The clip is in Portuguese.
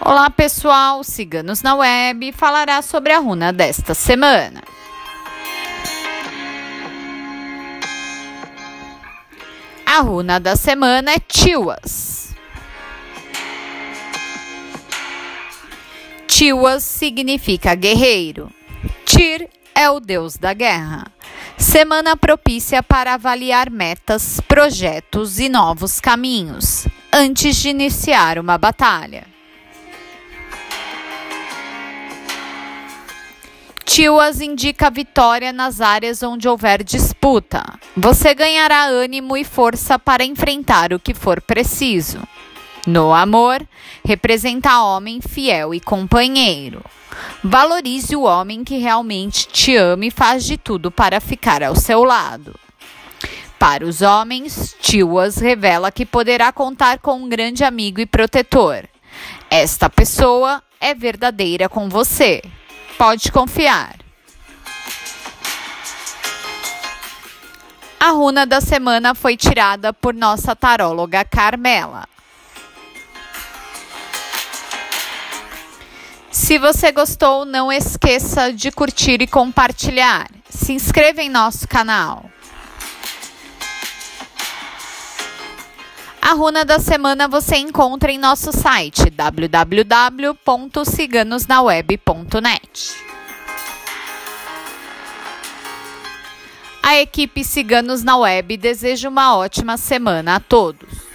Olá pessoal, Ciganos na Web falará sobre a runa desta semana. A runa da semana é Tiwas. Tiwas significa guerreiro. Tir é o deus da guerra. Semana propícia para avaliar metas, projetos e novos caminhos antes de iniciar uma batalha. Tiwas indica vitória nas áreas onde houver disputa. Você ganhará ânimo e força para enfrentar o que for preciso. No amor, representa homem fiel e companheiro. Valorize o homem que realmente te ama e faz de tudo para ficar ao seu lado. Para os homens, Tiwas revela que poderá contar com um grande amigo e protetor. Esta pessoa é verdadeira com você. Pode confiar. A runa da semana foi tirada por nossa taróloga Carmela. Se você gostou, não esqueça de curtir e compartilhar. Se inscreva em nosso canal. A runa da semana você encontra em nosso site www.ciganosnaweb.net. A equipe Ciganos na Web deseja uma ótima semana a todos.